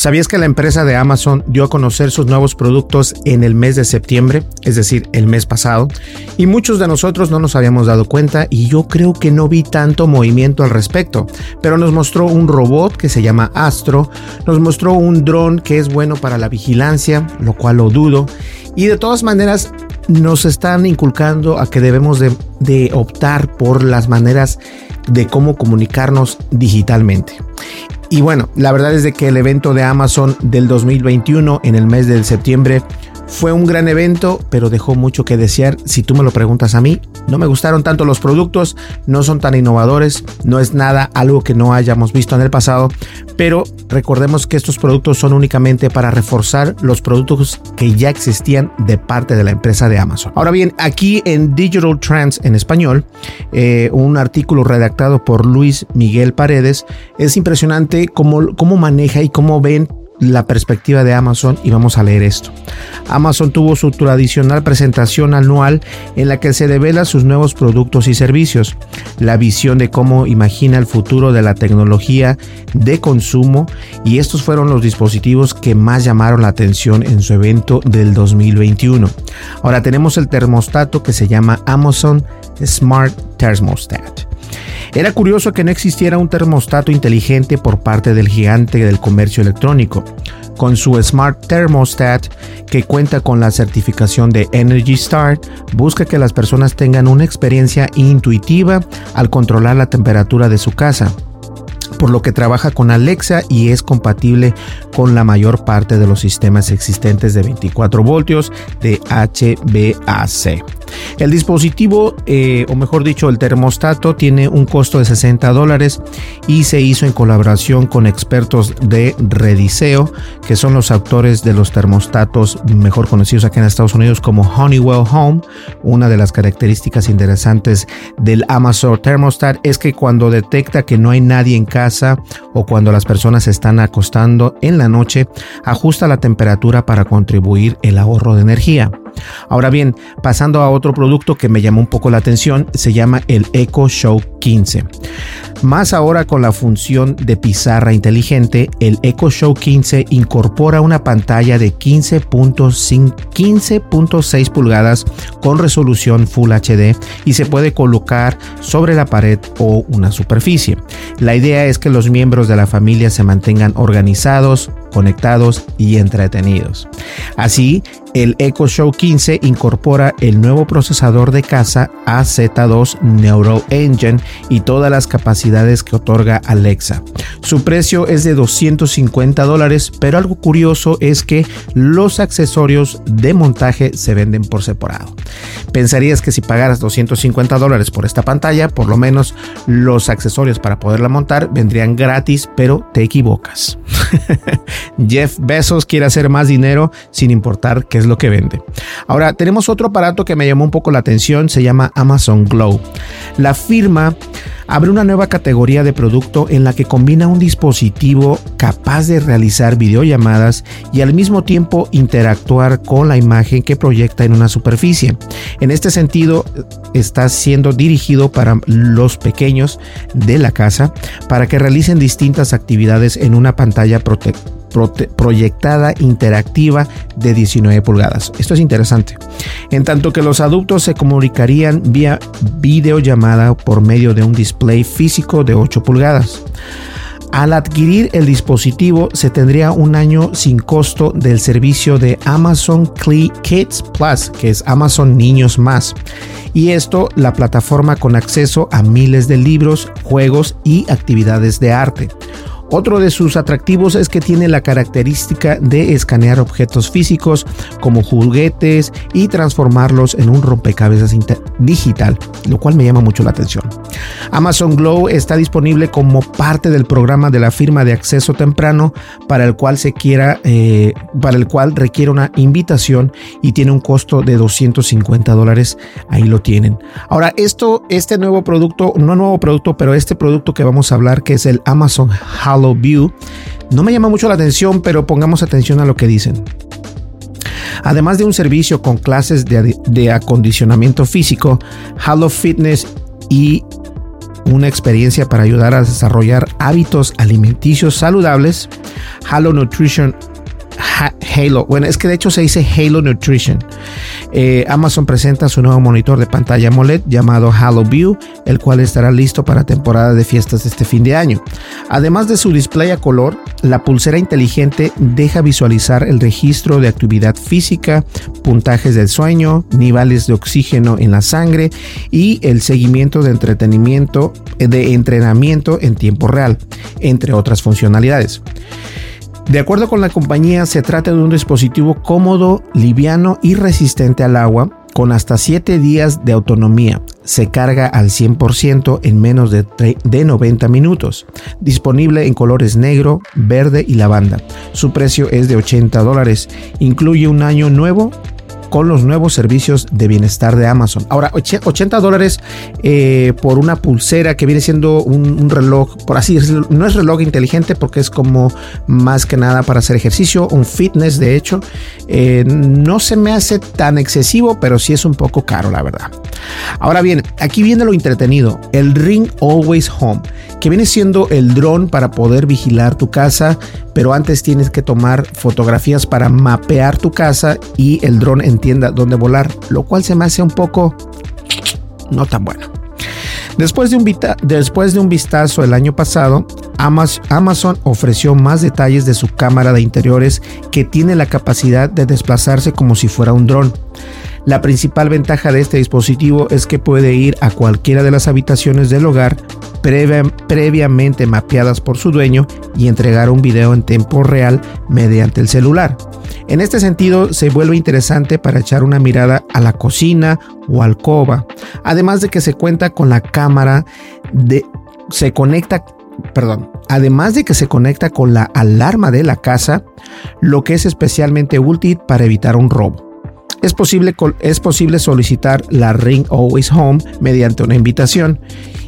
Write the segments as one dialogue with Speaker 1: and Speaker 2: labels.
Speaker 1: ¿Sabías que la empresa de Amazon dio a conocer sus nuevos productos en el mes de septiembre, es decir, el mes pasado? Y muchos de nosotros no nos habíamos dado cuenta y yo creo que no vi tanto movimiento al respecto, pero nos mostró un robot que se llama Astro, nos mostró un dron que es bueno para la vigilancia, lo cual lo dudo, y de todas maneras nos están inculcando a que debemos de, de optar por las maneras de cómo comunicarnos digitalmente. Y bueno, la verdad es de que el evento de Amazon del 2021 en el mes de septiembre fue un gran evento, pero dejó mucho que desear. Si tú me lo preguntas a mí, no me gustaron tanto los productos, no son tan innovadores, no es nada algo que no hayamos visto en el pasado, pero recordemos que estos productos son únicamente para reforzar los productos que ya existían de parte de la empresa de Amazon. Ahora bien, aquí en Digital Trends en español, eh, un artículo redactado por Luis Miguel Paredes, es impresionante cómo, cómo maneja y cómo ven la perspectiva de Amazon y vamos a leer esto. Amazon tuvo su tradicional presentación anual en la que se devela sus nuevos productos y servicios, la visión de cómo imagina el futuro de la tecnología de consumo y estos fueron los dispositivos que más llamaron la atención en su evento del 2021. Ahora tenemos el termostato que se llama Amazon Smart Thermostat. Era curioso que no existiera un termostato inteligente por parte del gigante del comercio electrónico. Con su Smart Thermostat, que cuenta con la certificación de Energy Star, busca que las personas tengan una experiencia intuitiva al controlar la temperatura de su casa por lo que trabaja con Alexa y es compatible con la mayor parte de los sistemas existentes de 24 voltios de HVAC. El dispositivo, eh, o mejor dicho, el termostato, tiene un costo de 60 dólares y se hizo en colaboración con expertos de Rediseo, que son los autores de los termostatos mejor conocidos aquí en Estados Unidos como Honeywell Home. Una de las características interesantes del Amazon Thermostat es que cuando detecta que no hay nadie en casa o cuando las personas se están acostando en la noche, ajusta la temperatura para contribuir el ahorro de energía. Ahora bien, pasando a otro producto que me llamó un poco la atención, se llama el Echo Show 15. Más ahora con la función de pizarra inteligente, el Echo Show 15 incorpora una pantalla de 15.6 pulgadas con resolución Full HD y se puede colocar sobre la pared o una superficie. La idea es que los miembros de la familia se mantengan organizados, conectados y entretenidos. Así, el Echo Show 15 incorpora el nuevo procesador de casa AZ2 Neural Engine y todas las capacidades que otorga Alexa. Su precio es de 250 dólares, pero algo curioso es que los accesorios de montaje se venden por separado. Pensarías que si pagaras 250 dólares por esta pantalla, por lo menos los accesorios para poderla montar vendrían gratis, pero te equivocas. Jeff Bezos quiere hacer más dinero sin importar qué es lo que vende. Ahora, tenemos otro aparato que me llamó un poco la atención, se llama Amazon Glow. La firma abre una nueva categoría de producto en la que combina un dispositivo capaz de realizar videollamadas y al mismo tiempo interactuar con la imagen que proyecta en una superficie. En este sentido, está siendo dirigido para los pequeños de la casa para que realicen distintas actividades en una pantalla proyectada interactiva de 19 pulgadas. Esto es interesante. En tanto que los adultos se comunicarían vía videollamada por medio de un display físico de 8 pulgadas. Al adquirir el dispositivo se tendría un año sin costo del servicio de Amazon Kids Plus, que es Amazon Niños Más. Y esto la plataforma con acceso a miles de libros, juegos y actividades de arte. Otro de sus atractivos es que tiene la característica de escanear objetos físicos como juguetes y transformarlos en un rompecabezas digital, lo cual me llama mucho la atención. Amazon Glow está disponible como parte del programa de la firma de acceso temprano para el cual se quiera, eh, para el cual requiere una invitación y tiene un costo de 250 dólares. Ahí lo tienen. Ahora, esto, este nuevo producto, no nuevo producto, pero este producto que vamos a hablar, que es el Amazon House View. No me llama mucho la atención, pero pongamos atención a lo que dicen. Además de un servicio con clases de, de acondicionamiento físico, Halo Fitness y una experiencia para ayudar a desarrollar hábitos alimenticios saludables, Halo Nutrition Halo. Bueno, es que de hecho se dice Halo Nutrition. Eh, Amazon presenta su nuevo monitor de pantalla AMOLED llamado Halo View, el cual estará listo para temporada de fiestas este fin de año. Además de su display a color, la pulsera inteligente deja visualizar el registro de actividad física, puntajes del sueño, niveles de oxígeno en la sangre y el seguimiento de entretenimiento, de entrenamiento en tiempo real, entre otras funcionalidades. De acuerdo con la compañía, se trata de un dispositivo cómodo, liviano y resistente al agua, con hasta 7 días de autonomía. Se carga al 100% en menos de, de 90 minutos. Disponible en colores negro, verde y lavanda. Su precio es de 80 dólares. Incluye un año nuevo con los nuevos servicios de bienestar de Amazon. Ahora, 80 dólares eh, por una pulsera que viene siendo un, reloj, por así decirlo, no es reloj inteligente porque es como más que nada para hacer ejercicio, un fitness de hecho. Eh, no se me hace tan excesivo, pero sí es un poco caro, la verdad. Ahora bien, aquí viene lo entretenido, el Ring Always Home, que viene siendo el dron para poder vigilar tu casa, pero antes tienes que tomar fotografías para mapear tu casa y el dron en entienda dónde volar, lo cual se me hace un poco no tan bueno. Después de un vistazo el año pasado, Amazon ofreció más detalles de su cámara de interiores que tiene la capacidad de desplazarse como si fuera un dron. La principal ventaja de este dispositivo es que puede ir a cualquiera de las habitaciones del hogar previamente mapeadas por su dueño y entregar un video en tiempo real mediante el celular. En este sentido, se vuelve interesante para echar una mirada a la cocina o alcoba, además de que se cuenta con la cámara de se conecta perdón, además de que se conecta con la alarma de la casa, lo que es especialmente útil para evitar un robo. Es posible, es posible solicitar la Ring Always Home mediante una invitación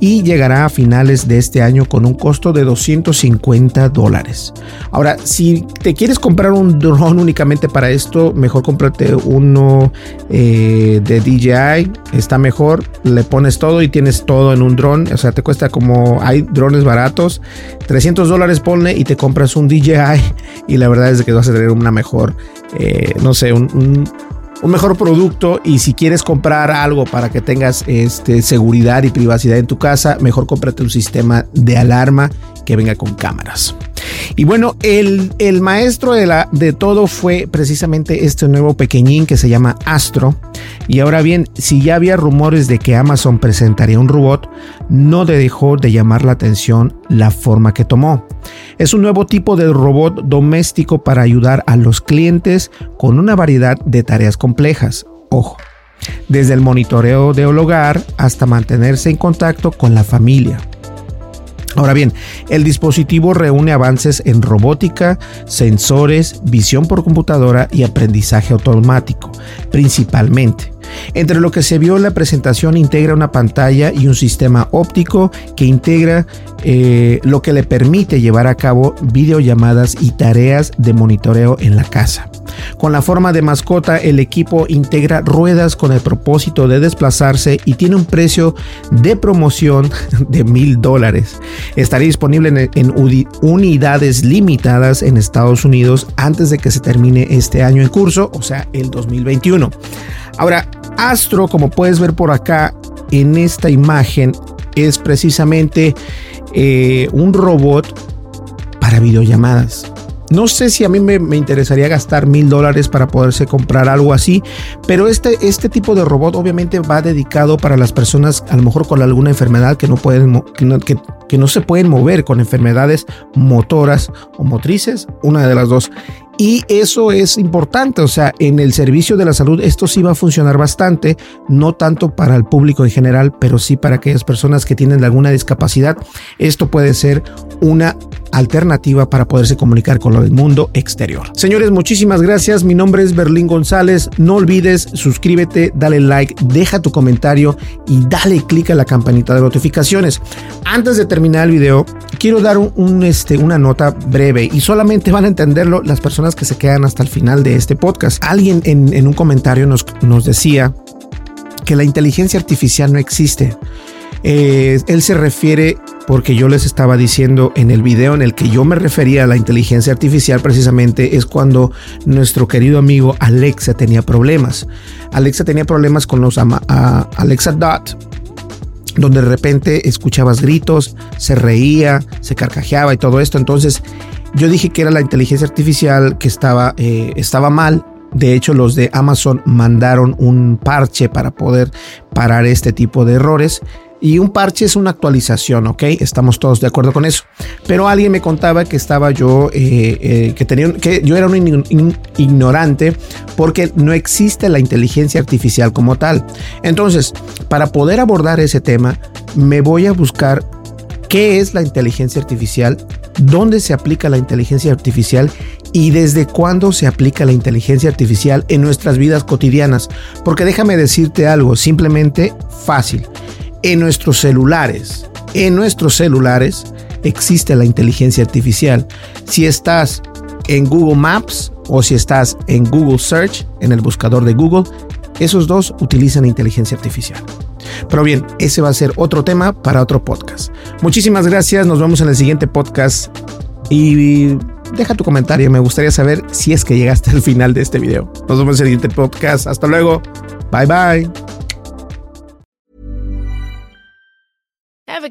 Speaker 1: y llegará a finales de este año con un costo de 250 dólares. Ahora, si te quieres comprar un drone únicamente para esto, mejor cómprate uno eh, de DJI, está mejor, le pones todo y tienes todo en un drone, o sea, te cuesta como, hay drones baratos, 300 dólares ponle y te compras un DJI y la verdad es que vas a tener una mejor, eh, no sé, un un mejor producto y si quieres comprar algo para que tengas este, seguridad y privacidad en tu casa, mejor cómprate un sistema de alarma que venga con cámaras. Y bueno, el, el maestro de, la, de todo fue precisamente este nuevo pequeñín que se llama Astro. Y ahora bien, si ya había rumores de que Amazon presentaría un robot, no dejó de llamar la atención la forma que tomó. Es un nuevo tipo de robot doméstico para ayudar a los clientes con una variedad de tareas complejas. Ojo, desde el monitoreo del hogar hasta mantenerse en contacto con la familia. Ahora bien, el dispositivo reúne avances en robótica, sensores, visión por computadora y aprendizaje automático, principalmente. Entre lo que se vio en la presentación integra una pantalla y un sistema óptico que integra eh, lo que le permite llevar a cabo videollamadas y tareas de monitoreo en la casa. Con la forma de mascota, el equipo integra ruedas con el propósito de desplazarse y tiene un precio de promoción de mil dólares. Estará disponible en, unidades limitadas en Estados Unidos antes de que se termine este año en curso, o sea, el 2021. Ahora, Astro, como puedes ver por acá en esta imagen, es precisamente eh, un robot para videollamadas. No sé si a mí me, interesaría gastar mil dólares para poderse comprar algo así, pero este, este tipo de robot obviamente va dedicado para las personas a lo mejor con alguna enfermedad que no pueden, que que no se pueden mover con enfermedades motoras o motrices, una de las dos. Y eso es importante, o sea, en el servicio de la salud esto sí va a funcionar bastante, no tanto para el público en general, pero sí para aquellas personas que tienen alguna discapacidad. Esto puede ser una alternativa para poderse comunicar con el mundo exterior. Señores, muchísimas gracias. Mi nombre es Berlín González. No olvides suscríbete, dale like, deja tu comentario y dale clic a la campanita de notificaciones. Antes de terminar el video, quiero dar un, este, una nota breve y solamente van a entenderlo las personas que se quedan hasta el final de este podcast. Alguien en, un comentario nos, nos decía que la inteligencia artificial no existe. Eh, él se refiere porque yo les estaba diciendo en el video en el que yo me refería a la inteligencia artificial precisamente es cuando nuestro querido amigo Alexa tenía problemas. Alexa tenía problemas con los Alexa Dot, donde de repente escuchabas gritos, se reía, se carcajeaba y todo esto. Entonces yo dije que era la inteligencia artificial que estaba, eh, estaba mal. De hecho, los de Amazon mandaron un parche para poder parar este tipo de errores. Y un parche es una actualización, ¿ok? Estamos todos de acuerdo con eso. Pero alguien me contaba que estaba yo, eh, eh, que tenía, que yo era un ignorante porque no existe la inteligencia artificial como tal. Entonces, para poder abordar ese tema, me voy a buscar qué es la inteligencia artificial, dónde se aplica la inteligencia artificial y desde cuándo se aplica la inteligencia artificial en nuestras vidas cotidianas. Porque déjame decirte algo, simplemente fácil. En nuestros celulares, en nuestros celulares existe la inteligencia artificial. Si estás en Google Maps o si estás en Google Search, en el buscador de Google, esos dos utilizan inteligencia artificial. Pero bien, ese va a ser otro tema para otro podcast. Muchísimas gracias, nos vemos en el siguiente podcast y deja tu comentario, me gustaría saber si es que llegaste al final de este video. Nos vemos en el siguiente podcast, hasta luego, bye bye.